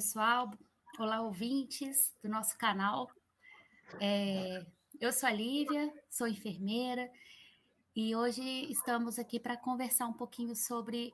pessoal. Olá, ouvintes do nosso canal. É, eu sou a Lívia, sou enfermeira e hoje estamos aqui para conversar um pouquinho sobre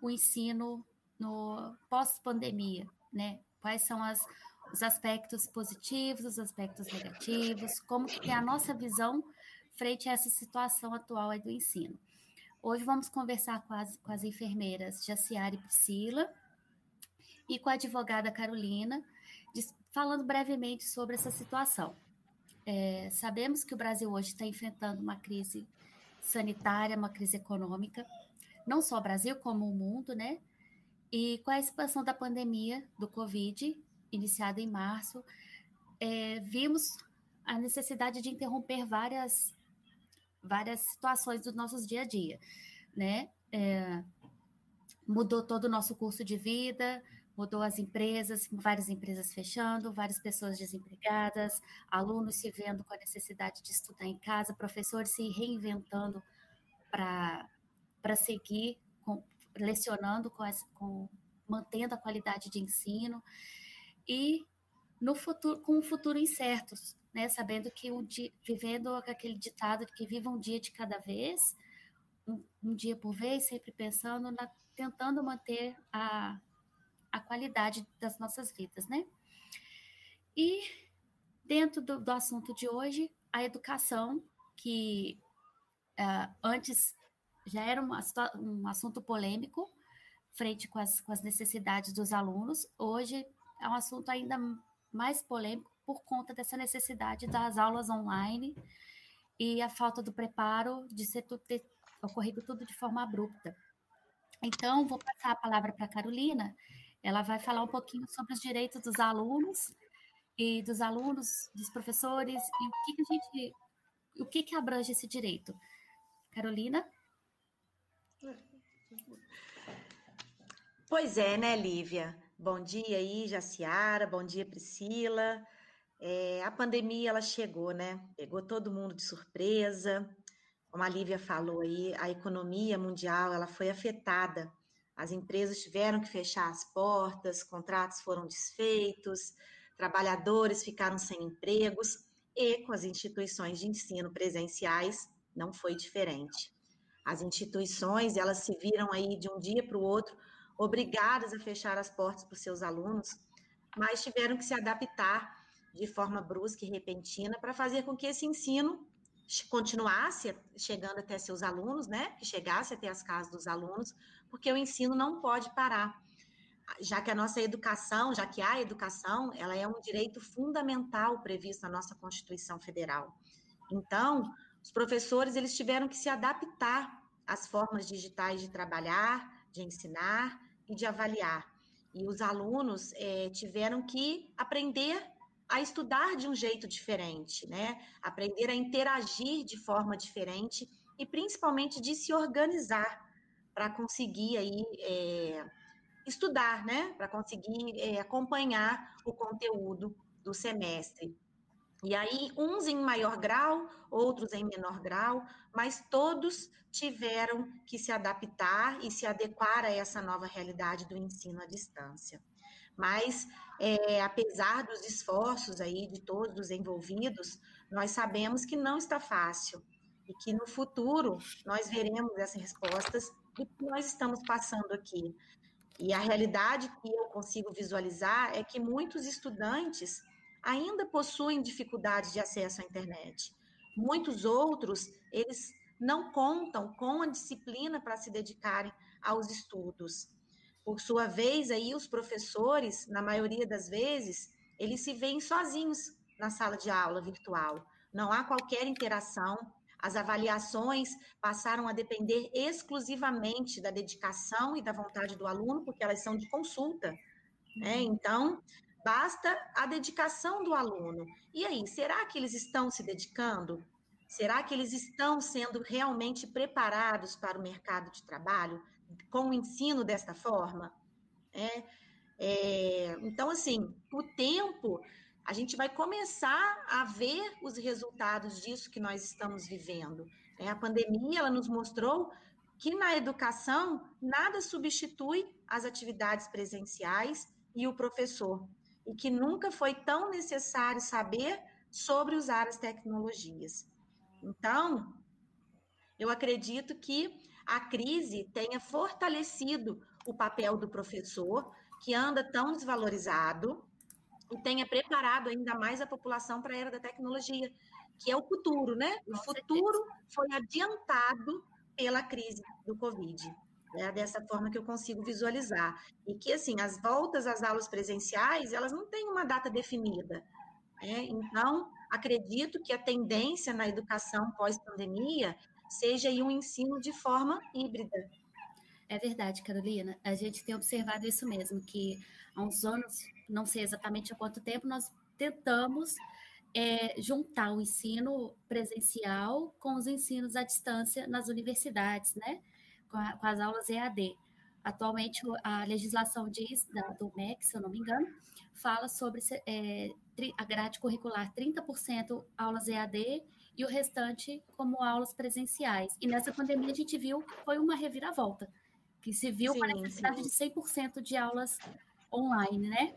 o ensino no pós-pandemia, né? Quais são as, os aspectos positivos, os aspectos negativos, como que é a nossa visão frente a essa situação atual do ensino. Hoje vamos conversar com as, com as enfermeiras Jaciara e Priscila e com a advogada Carolina, falando brevemente sobre essa situação. É, sabemos que o Brasil hoje está enfrentando uma crise sanitária, uma crise econômica, não só o Brasil, como o mundo, né? E com a expansão da pandemia do Covid, iniciada em março, é, vimos a necessidade de interromper várias, várias situações dos nossos dia a dia, né? É, mudou todo o nosso curso de vida, mudou as empresas, várias empresas fechando, várias pessoas desempregadas, alunos se vendo com a necessidade de estudar em casa, professores se reinventando para seguir com, lecionando com, essa, com mantendo a qualidade de ensino e no futuro com um futuro incerto, né, sabendo que um dia, vivendo aquele ditado de que viva um dia de cada vez, um, um dia por vez, sempre pensando na tentando manter a a qualidade das nossas vidas, né? E dentro do, do assunto de hoje, a educação, que uh, antes já era uma, um assunto polêmico, frente com as, com as necessidades dos alunos, hoje é um assunto ainda mais polêmico por conta dessa necessidade das aulas online e a falta do preparo de ser tudo, ter ocorrido tudo de forma abrupta. Então, vou passar a palavra para a Carolina, ela vai falar um pouquinho sobre os direitos dos alunos e dos alunos, dos professores e o que, que a gente, o que, que abrange esse direito. Carolina? Pois é, né, Lívia? Bom dia aí, Jaciara, bom dia, Priscila. É, a pandemia, ela chegou, né? Pegou todo mundo de surpresa. Como a Lívia falou aí, a economia mundial, ela foi afetada as empresas tiveram que fechar as portas, contratos foram desfeitos, trabalhadores ficaram sem empregos e com as instituições de ensino presenciais não foi diferente. As instituições, elas se viram aí de um dia para o outro obrigadas a fechar as portas para os seus alunos, mas tiveram que se adaptar de forma brusca e repentina para fazer com que esse ensino continuasse chegando até seus alunos, né? Que chegasse até as casas dos alunos, porque o ensino não pode parar. Já que a nossa educação, já que a educação, ela é um direito fundamental previsto na nossa Constituição Federal. Então, os professores eles tiveram que se adaptar às formas digitais de trabalhar, de ensinar e de avaliar. E os alunos é, tiveram que aprender a estudar de um jeito diferente, né? Aprender a interagir de forma diferente e principalmente de se organizar para conseguir aí é, estudar, né? Para conseguir é, acompanhar o conteúdo do semestre. E aí, uns em maior grau, outros em menor grau, mas todos tiveram que se adaptar e se adequar a essa nova realidade do ensino à distância. Mas, é, apesar dos esforços aí de todos os envolvidos, nós sabemos que não está fácil e que no futuro nós veremos essas respostas do que nós estamos passando aqui. E a realidade que eu consigo visualizar é que muitos estudantes ainda possuem dificuldades de acesso à internet. Muitos outros, eles não contam com a disciplina para se dedicarem aos estudos. Por sua vez, aí os professores, na maioria das vezes, eles se veem sozinhos na sala de aula virtual. Não há qualquer interação. As avaliações passaram a depender exclusivamente da dedicação e da vontade do aluno, porque elas são de consulta. Né? Uhum. Então, basta a dedicação do aluno. E aí, será que eles estão se dedicando? Será que eles estão sendo realmente preparados para o mercado de trabalho? com o ensino desta forma? É, é, então, assim, o tempo, a gente vai começar a ver os resultados disso que nós estamos vivendo. É, a pandemia, ela nos mostrou que na educação, nada substitui as atividades presenciais e o professor, e que nunca foi tão necessário saber sobre usar as tecnologias. Então, eu acredito que a crise tenha fortalecido o papel do professor, que anda tão desvalorizado, e tenha preparado ainda mais a população para a era da tecnologia, que é o futuro, né? O futuro foi adiantado pela crise do Covid. É dessa forma que eu consigo visualizar. E que, assim, as voltas às aulas presenciais, elas não têm uma data definida. Né? Então, acredito que a tendência na educação pós-pandemia seja um ensino de forma híbrida. É verdade, Carolina. A gente tem observado isso mesmo, que há uns anos, não sei exatamente há quanto tempo, nós tentamos é, juntar o ensino presencial com os ensinos à distância nas universidades, né? Com, a, com as aulas EAD. Atualmente, a legislação diz, da, do MEC, se eu não me engano, fala sobre é, a grade curricular 30% aulas EAD e o restante como aulas presenciais. E nessa pandemia a gente viu foi uma reviravolta, que se viu sim, a necessidade sim. de 100% de aulas online, né?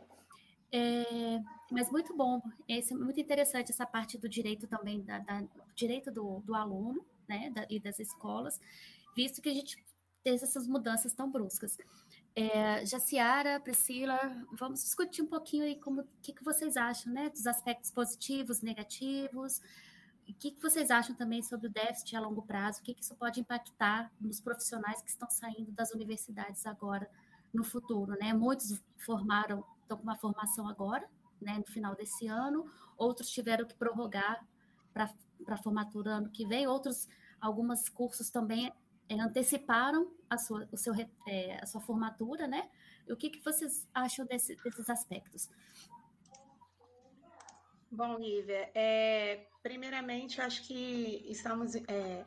É, mas muito bom, esse, muito interessante essa parte do direito também, da, da direito do, do aluno, né, da, e das escolas, visto que a gente tem essas mudanças tão bruscas. É, Jaciara, Priscila, vamos discutir um pouquinho aí como que, que vocês acham, né, dos aspectos positivos, negativos, o que, que vocês acham também sobre o déficit a longo prazo, o que, que isso pode impactar nos profissionais que estão saindo das universidades agora no futuro, né? Muitos formaram estão com uma formação agora, né, no final desse ano, outros tiveram que prorrogar para a formatura ano que vem, outros, alguns cursos também é, anteciparam a sua, o seu, é, a sua formatura, né? E o que, que vocês acham desse, desses aspectos? Bom, Lívia, é, primeiramente, acho que estamos é,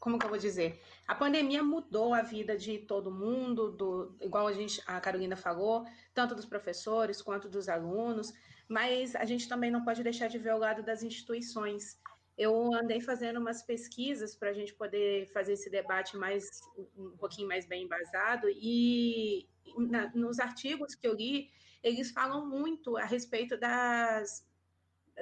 como que eu vou dizer? A pandemia mudou a vida de todo mundo, do, igual a gente, a Carolina falou, tanto dos professores quanto dos alunos, mas a gente também não pode deixar de ver o lado das instituições. Eu andei fazendo umas pesquisas para a gente poder fazer esse debate mais um pouquinho mais bem embasado e na, nos artigos que eu li, eles falam muito a respeito das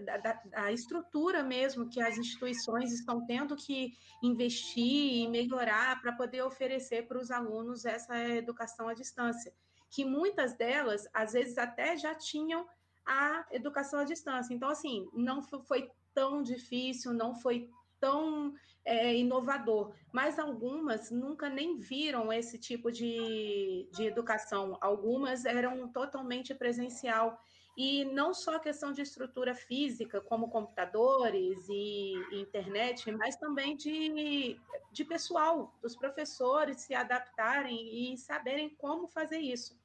da, da, estrutura mesmo que as instituições estão tendo que investir e melhorar para poder oferecer para os alunos essa educação à distância, que muitas delas, às vezes, até já tinham a educação à distância. Então, assim, não foi tão difícil, não foi tão é, inovador, mas algumas nunca nem viram esse tipo de, de educação, algumas eram totalmente presencial. E não só a questão de estrutura física, como computadores e, internet, mas também de, de pessoal, dos professores se adaptarem e saberem como fazer isso.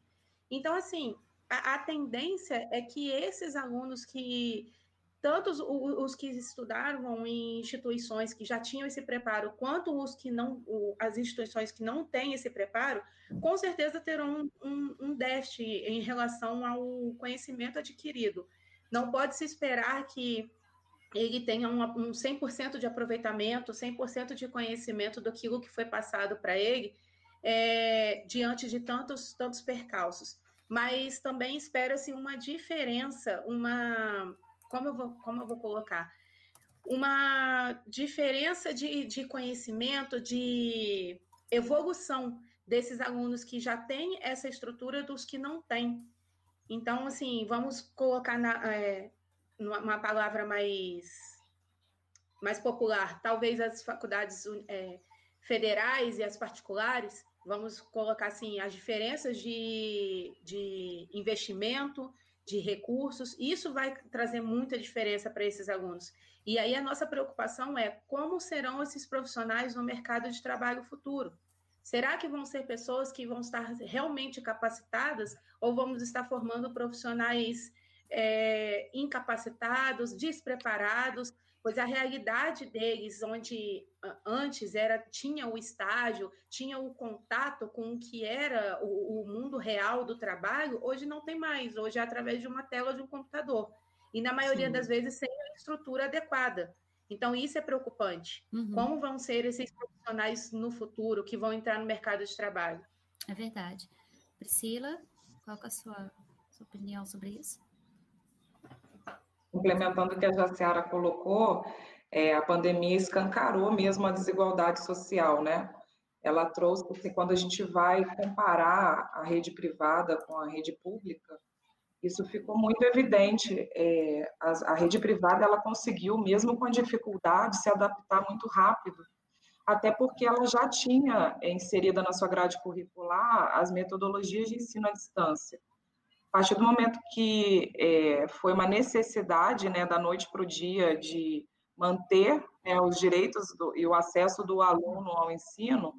Então, assim, a, a tendência é que esses alunos que tanto os, os, que estudaram em instituições que já tinham esse preparo, quanto os que não, as instituições que não têm esse preparo, com certeza terão um, um, um déficit em relação ao conhecimento adquirido. Não pode se esperar que ele tenha um, um 100% de aproveitamento, 100% de conhecimento daquilo que foi passado para ele, é, diante de tantos, tantos percalços. Mas também espera-se uma diferença, uma como eu vou, como eu vou colocar? Uma diferença de, de conhecimento, de evolução desses alunos que já têm essa estrutura dos que não têm. Então, assim, vamos colocar na, é, palavra mais, mais popular, talvez as faculdades é, federais e as particulares, vamos colocar assim, as diferenças de, de investimento, de recursos, isso vai trazer muita diferença para esses alunos. E aí a nossa preocupação é como serão esses profissionais no mercado de trabalho futuro. Será que vão ser pessoas que vão estar realmente capacitadas ou vamos estar formando profissionais é, incapacitados, despreparados, pois a realidade deles, onde antes era tinha o estágio, tinha o contato com o que era o, o, mundo real do trabalho, hoje não tem mais. Hoje é através de uma tela de um computador. E na maioria Sim. das vezes sem a estrutura adequada. Então, isso é preocupante. Uhum. Como vão ser esses profissionais no futuro que vão entrar no mercado de trabalho? É verdade. Priscila, qual é a sua sua opinião sobre isso. Complementando o que a Jaciara colocou, é, a pandemia escancarou mesmo a desigualdade social, né? Ela trouxe, porque quando a gente vai comparar a rede privada com a rede pública, isso ficou muito evidente. É, a, a, rede privada ela conseguiu, mesmo com dificuldade, se adaptar muito rápido, até porque ela já tinha inserida na sua grade curricular as metodologias de ensino à distância. A partir do momento que é, foi uma necessidade, né, da noite para o dia, de manter né, os direitos do, e o acesso do aluno ao ensino,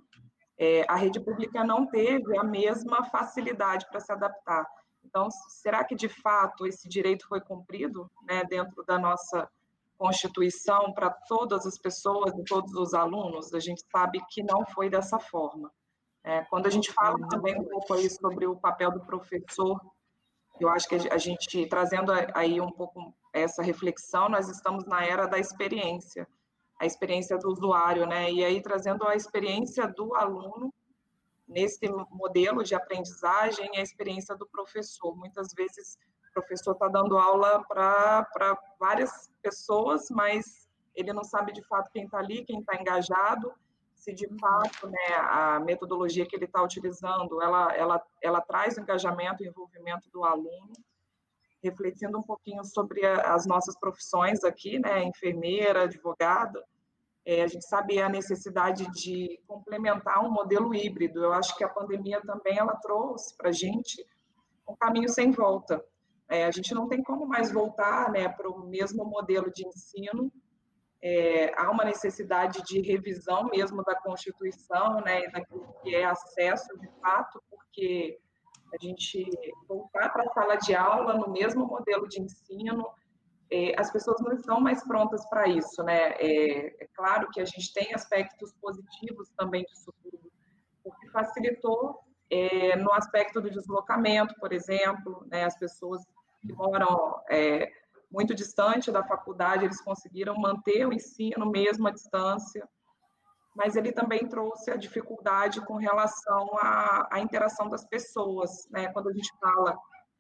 é, a rede pública não teve a mesma facilidade para se adaptar. Então, será que de fato esse direito foi cumprido né, dentro da nossa Constituição para todas as pessoas e todos os alunos? A gente sabe que não foi dessa forma. É, quando a gente fala também um pouco aí sobre o papel do professor, eu acho que a gente, trazendo aí um pouco essa reflexão, nós estamos na era da experiência a experiência do usuário, né? E aí trazendo a experiência do aluno nesse modelo de aprendizagem e a experiência do professor. Muitas vezes o professor está dando aula para várias pessoas, mas ele não sabe de fato quem está ali, quem está engajado, se de fato né, a metodologia que ele está utilizando, ela, ela, ela traz o engajamento e envolvimento do aluno, refletindo um pouquinho sobre as nossas profissões aqui, né, enfermeira, advogada, é, a gente sabe a necessidade de complementar um modelo híbrido. Eu acho que a pandemia também ela trouxe para a gente um caminho sem volta. É, a gente não tem como mais voltar né, para o mesmo modelo de ensino. É, há uma necessidade de revisão mesmo da Constituição né, e daquilo que é acesso de fato, porque a gente voltar para a sala de aula no mesmo modelo de ensino, é, as pessoas não estão mais prontas para isso, né? É, é, claro que a gente tem aspectos positivos também disso tudo, porque facilitou é, no aspecto do deslocamento, por exemplo, né? As pessoas que moram é, muito distante da faculdade, eles conseguiram manter o ensino mesmo à distância, mas ele também trouxe a dificuldade com relação à, à interação das pessoas, né? Quando a gente fala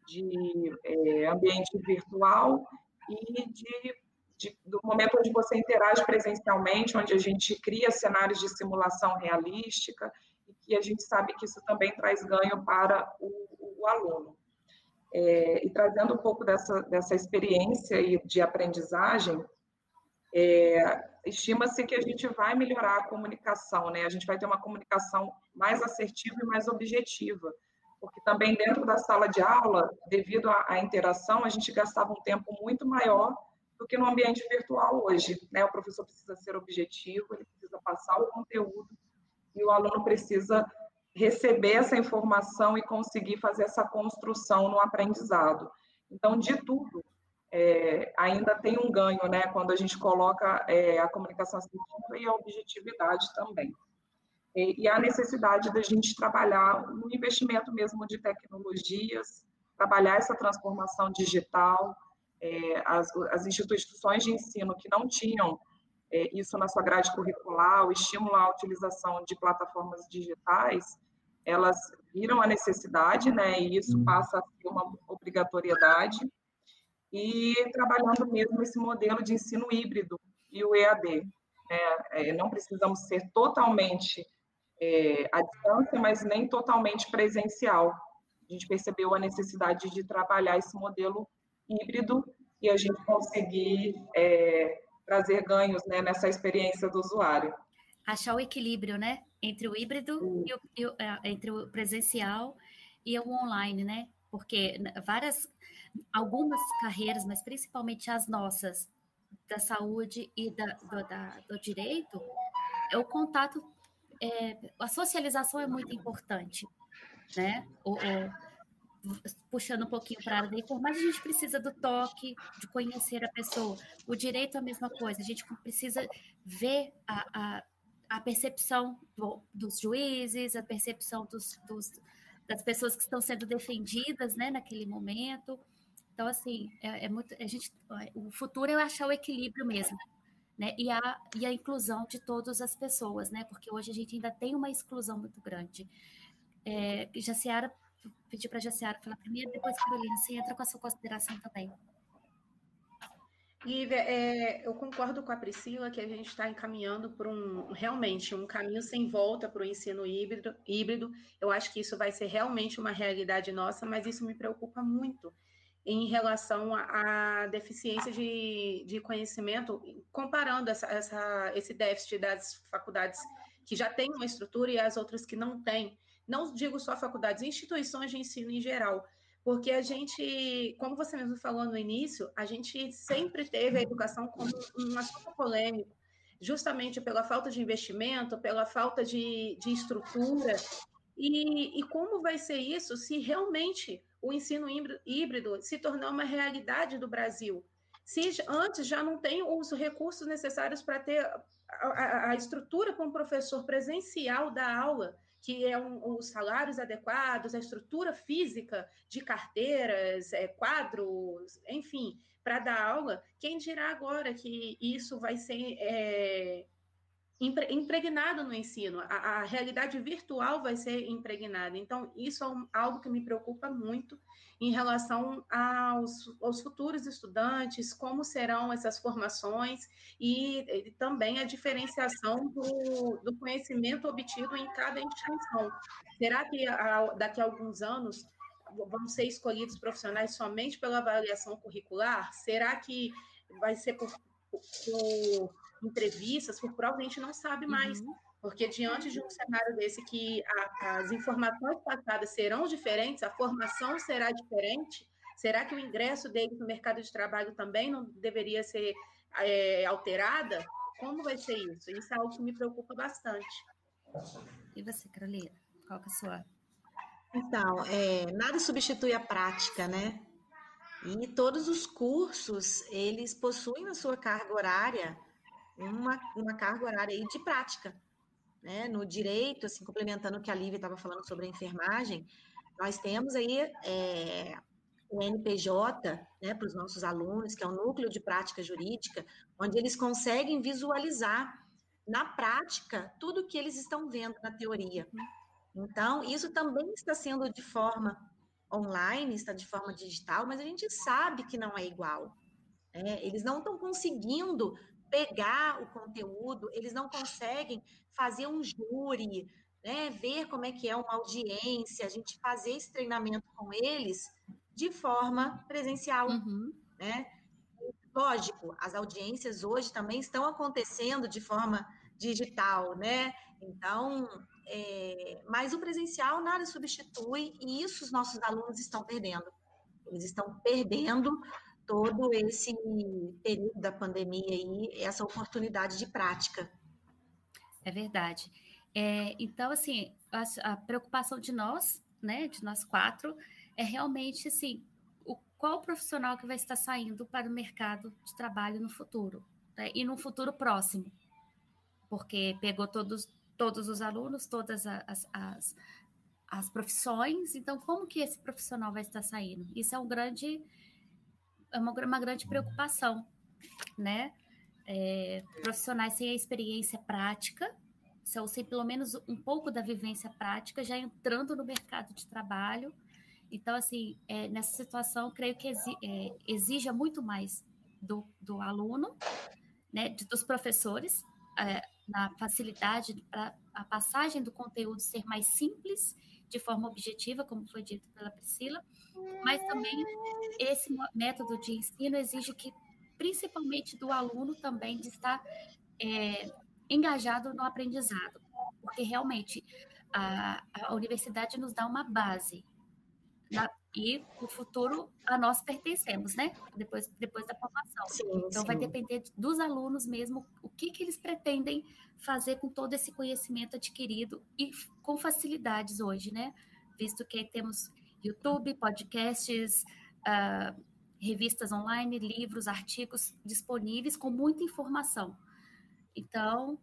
de é, ambiente virtual e de, de, do momento onde você interage presencialmente, onde a gente cria cenários de simulação realística, e que a gente sabe que isso também traz ganho para o, o aluno. É, e trazendo um pouco dessa, dessa experiência de aprendizagem, é, estima-se que a gente vai melhorar a comunicação, né? A gente vai ter uma comunicação mais assertiva e mais objetiva porque também dentro da sala de aula, devido à, à interação, a gente gastava um tempo muito maior do que no ambiente virtual hoje. Né? O professor precisa ser objetivo, ele precisa passar o conteúdo e o aluno precisa receber essa informação e conseguir fazer essa construção no aprendizado. Então, de tudo, é, ainda tem um ganho, né, quando a gente coloca é, a comunicação assertiva e a objetividade também e a necessidade da gente trabalhar no investimento mesmo de tecnologias, trabalhar essa transformação digital, é, as, as instituições de ensino que não tinham é, isso na sua grade curricular, o estímulo à utilização de plataformas digitais, elas viram a necessidade, né, e isso uhum. passa a ser uma obrigatoriedade, e trabalhando mesmo esse modelo de ensino híbrido e o EAD. Né, é, não precisamos ser totalmente é, à distância, mas nem totalmente presencial. A gente percebeu a necessidade de trabalhar esse modelo híbrido e a gente conseguir é, trazer ganhos né, nessa experiência do usuário. Achar o equilíbrio, né, entre o híbrido e o, e o, é, entre o presencial e o online, né? Porque várias, algumas carreiras, mas principalmente as nossas da saúde e da, do, da, do direito, é o contato é, a socialização é muito importante, né? O, o, puxando um pouquinho para a área da informática, a gente precisa do toque, de conhecer a pessoa. O direito é a mesma coisa, a gente precisa ver a, a, a percepção do, dos juízes, a percepção dos, dos, das pessoas que estão sendo defendidas né, naquele momento. Então, assim, é, é muito. A gente, o futuro é achar o equilíbrio mesmo né? E a, e a inclusão de todas as pessoas, né? Porque hoje a gente ainda tem uma exclusão muito grande. É, Jaciara pedir para a Jaciara falar primeiro, depois Carolina, você entra com a sua consideração também. Lívia, é, eu concordo com a Priscila que a gente está encaminhando por um realmente um caminho sem volta para o ensino híbrido, híbrido. Eu acho que isso vai ser realmente uma realidade nossa, mas isso me preocupa muito em relação à deficiência de, de conhecimento, comparando essa, essa, esse déficit das faculdades que já têm uma estrutura e as outras que não têm. Não digo só faculdades, instituições de ensino em geral porque a gente, como você mesmo falou no início, a gente sempre teve a educação como um assunto polêmico, justamente pela falta de investimento, pela falta de, de estrutura. E, e como vai ser isso se realmente o ensino híbrido se tornar uma realidade do Brasil? Se antes já não tem os recursos necessários para ter a, a, a estrutura para um professor presencial da aula, que é um, os salários adequados, a estrutura física de carteiras, é, quadros, enfim, para dar aula, quem dirá agora que isso vai ser é, impregnado no ensino, a, a, realidade virtual vai ser impregnada. Então, isso é um, algo que me preocupa muito em relação aos, aos futuros estudantes, como serão essas formações e, e também a diferenciação do, do, conhecimento obtido em cada instituição. Será que a, daqui a alguns anos vão ser escolhidos profissionais somente pela avaliação curricular? Será que vai ser por, por entrevistas, por prova, a gente não sabe mais. Uhum. Porque diante de um cenário desse que a, as informações passadas serão diferentes, a formação será diferente, será que o ingresso deles no mercado de trabalho também não deveria ser é, alterada? Como vai ser isso? Isso é algo que me preocupa bastante. E você, Carolina? Qual é a sua? Então, é, nada substitui a prática, né? E todos os cursos, eles possuem na sua carga horária uma, uma carga horária aí de prática. Né? No direito, assim, complementando o que a Lívia estava falando sobre a enfermagem, nós temos aí é, o NPJ né, para os nossos alunos, que é o núcleo de prática jurídica, onde eles conseguem visualizar na prática tudo que eles estão vendo na teoria. Então, isso também está sendo de forma online, está de forma digital, mas a gente sabe que não é igual. Né? Eles não estão conseguindo pegar o conteúdo, eles não conseguem fazer um júri, né, ver como é que é uma audiência, a gente fazer esse treinamento com eles de forma presencial, uhum. né? Lógico, as audiências hoje também estão acontecendo de forma digital, né? Então, é, mas o presencial nada substitui e isso os nossos alunos estão perdendo. Eles estão perdendo todo esse período da pandemia aí, essa oportunidade de prática. É verdade. É, então, assim, a, a, preocupação de nós, né, de nós quatro, é realmente, assim, o, qual profissional que vai estar saindo para o mercado de trabalho no futuro, né, e no futuro próximo, porque pegou todos, todos os alunos, todas as, as, as profissões, então como que esse profissional vai estar saindo? Isso é um grande é uma, uma grande preocupação, né? É, profissionais sem a experiência prática, ou sem pelo menos um pouco da vivência prática, já entrando no mercado de trabalho. Então, assim, é, nessa situação, creio que exi, é, exija muito mais do, do aluno, né, dos professores, é, na facilidade para a passagem do conteúdo ser mais simples, de forma objetiva, como foi dito pela Priscila, mas também esse método de ensino exige que, principalmente do aluno também, de estar é, engajado no aprendizado, porque realmente a, a universidade nos dá uma base, na, e o futuro a nós pertencemos, né? Depois, depois da formação. Sim, então sim. vai depender dos alunos mesmo o que, que eles pretendem fazer com todo esse conhecimento adquirido e com facilidades hoje, né? Visto que temos YouTube, podcasts, uh, revistas online, livros, artigos disponíveis com muita informação. Então,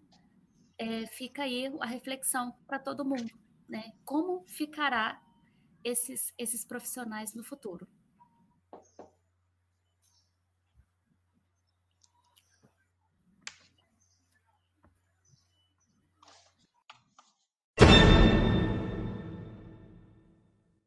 é, fica aí a reflexão para todo mundo, né? Como ficará esses, esses profissionais no futuro?